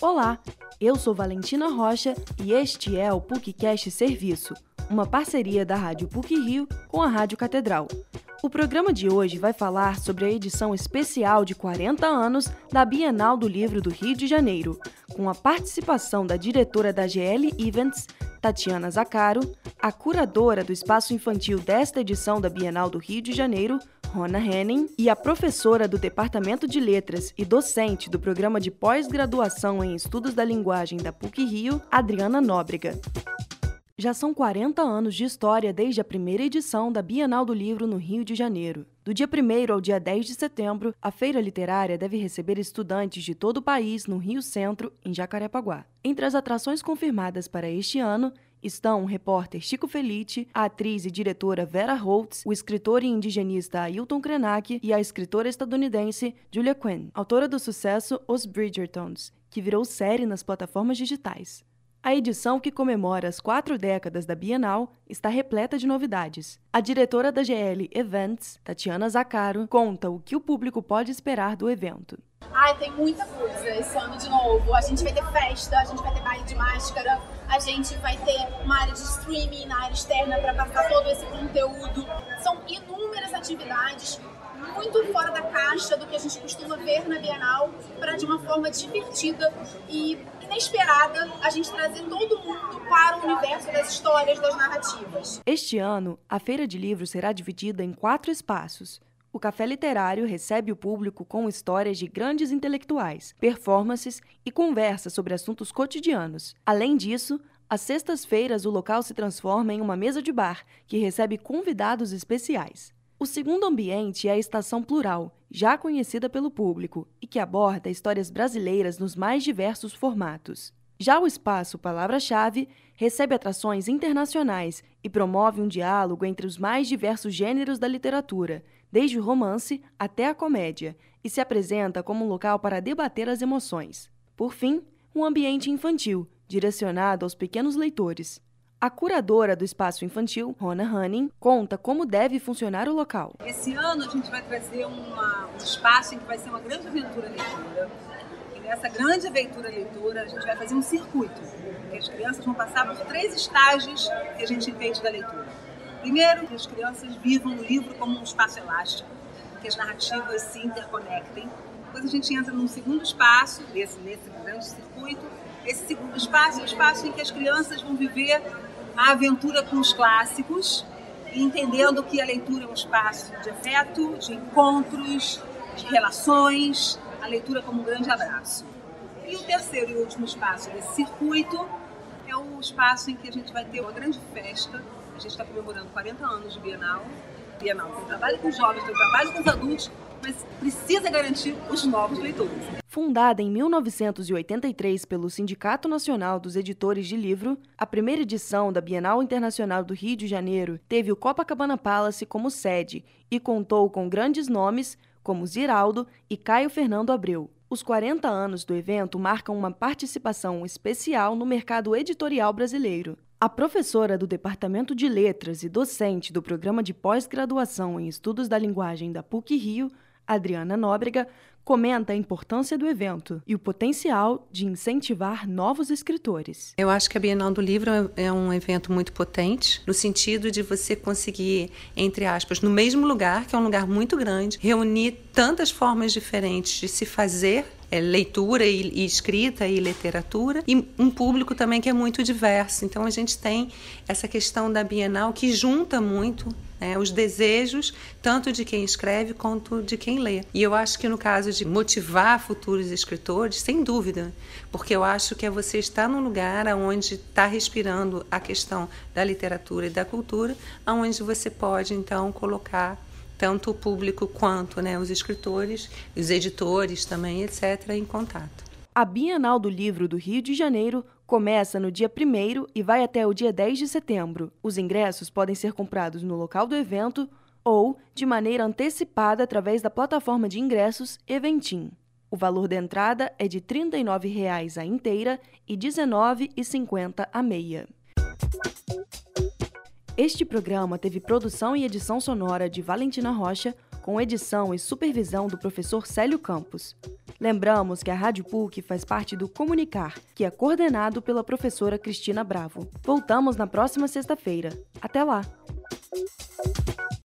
Olá, eu sou Valentina Rocha e este é o PUCcast Serviço, uma parceria da Rádio PUC Rio com a Rádio Catedral. O programa de hoje vai falar sobre a edição especial de 40 anos da Bienal do Livro do Rio de Janeiro, com a participação da diretora da GL Events, Tatiana Zacaro, a curadora do espaço infantil desta edição da Bienal do Rio de Janeiro, Rona Henning, e a professora do Departamento de Letras e docente do programa de pós-graduação em Estudos da Linguagem da PUC Rio, Adriana Nóbrega. Já são 40 anos de história desde a primeira edição da Bienal do Livro no Rio de Janeiro. Do dia 1 ao dia 10 de setembro, a feira literária deve receber estudantes de todo o país no Rio Centro, em Jacarepaguá. Entre as atrações confirmadas para este ano estão o repórter Chico Felite, a atriz e diretora Vera Holtz, o escritor e indigenista Ailton Krenak e a escritora estadunidense Julia Quinn, autora do sucesso Os Bridgertons, que virou série nas plataformas digitais. A edição que comemora as quatro décadas da Bienal está repleta de novidades. A diretora da GL Events, Tatiana Zacaro, conta o que o público pode esperar do evento. Ai, tem muita coisa esse ano de novo. A gente vai ter festa, a gente vai ter baile de máscara, a gente vai ter uma área de streaming na área externa para passar todo esse conteúdo. São inúmeras atividades muito fora da caixa do que a gente costuma ver na Bienal, para de uma forma divertida e inesperada a gente trazer todo mundo para o universo das histórias, das narrativas. Este ano, a Feira de Livros será dividida em quatro espaços. O Café Literário recebe o público com histórias de grandes intelectuais, performances e conversas sobre assuntos cotidianos. Além disso, às sextas-feiras o local se transforma em uma mesa de bar, que recebe convidados especiais. O segundo ambiente é a Estação Plural, já conhecida pelo público, e que aborda histórias brasileiras nos mais diversos formatos. Já o espaço Palavra-Chave recebe atrações internacionais e promove um diálogo entre os mais diversos gêneros da literatura, desde o romance até a comédia, e se apresenta como um local para debater as emoções. Por fim, um ambiente infantil, direcionado aos pequenos leitores. A curadora do espaço infantil, Rona Hanning, conta como deve funcionar o local. Esse ano a gente vai trazer uma, um espaço em que vai ser uma grande aventura leitura. E nessa grande aventura leitura a gente vai fazer um circuito, que as crianças vão passar por três estágios que a gente entende da leitura. Primeiro, que as crianças vivam o livro como um espaço elástico, que as narrativas se interconectem. Depois a gente entra num segundo espaço, nesse, nesse grande circuito. Esse segundo espaço é o espaço em que as crianças vão viver a aventura com os clássicos, entendendo que a leitura é um espaço de afeto, de encontros, de relações, a leitura como um grande abraço. E o terceiro e último espaço desse circuito é o espaço em que a gente vai ter uma grande festa. A gente está comemorando 40 anos de Bienal. Bienal tem trabalho com jovens, tem trabalho com os adultos, precisa garantir os novos leitores. Fundada em 1983 pelo Sindicato Nacional dos Editores de Livro, a primeira edição da Bienal Internacional do Rio de Janeiro teve o Copacabana Palace como sede e contou com grandes nomes como Ziraldo e Caio Fernando Abreu. Os 40 anos do evento marcam uma participação especial no mercado editorial brasileiro. A professora do Departamento de Letras e docente do Programa de Pós-Graduação em Estudos da Linguagem da PUC Rio, Adriana Nóbrega, comenta a importância do evento e o potencial de incentivar novos escritores. Eu acho que a Bienal do Livro é um evento muito potente, no sentido de você conseguir, entre aspas, no mesmo lugar, que é um lugar muito grande, reunir tantas formas diferentes de se fazer é, leitura e, e, escrita e literatura, e um público também que é muito diverso. Então a gente tem essa questão da Bienal que junta muito né, os desejos tanto de quem escreve quanto de quem lê. E eu acho que no caso de motivar futuros escritores, sem dúvida, porque eu acho que é você estar num lugar onde está respirando a questão da literatura e da cultura, onde você pode então colocar tanto o público quanto né, os escritores, os editores também, etc., em contato. A Bienal do Livro do Rio de Janeiro começa no dia 1 e vai até o dia 10 de setembro. Os ingressos podem ser comprados no local do evento ou de maneira antecipada através da plataforma de ingressos Eventim. O valor da entrada é de R$ 39,00 a inteira e R$ 19,50 a meia. Este programa teve produção e edição sonora de Valentina Rocha, com edição e supervisão do professor Célio Campos. Lembramos que a Rádio PUC faz parte do Comunicar, que é coordenado pela professora Cristina Bravo. Voltamos na próxima sexta-feira. Até lá!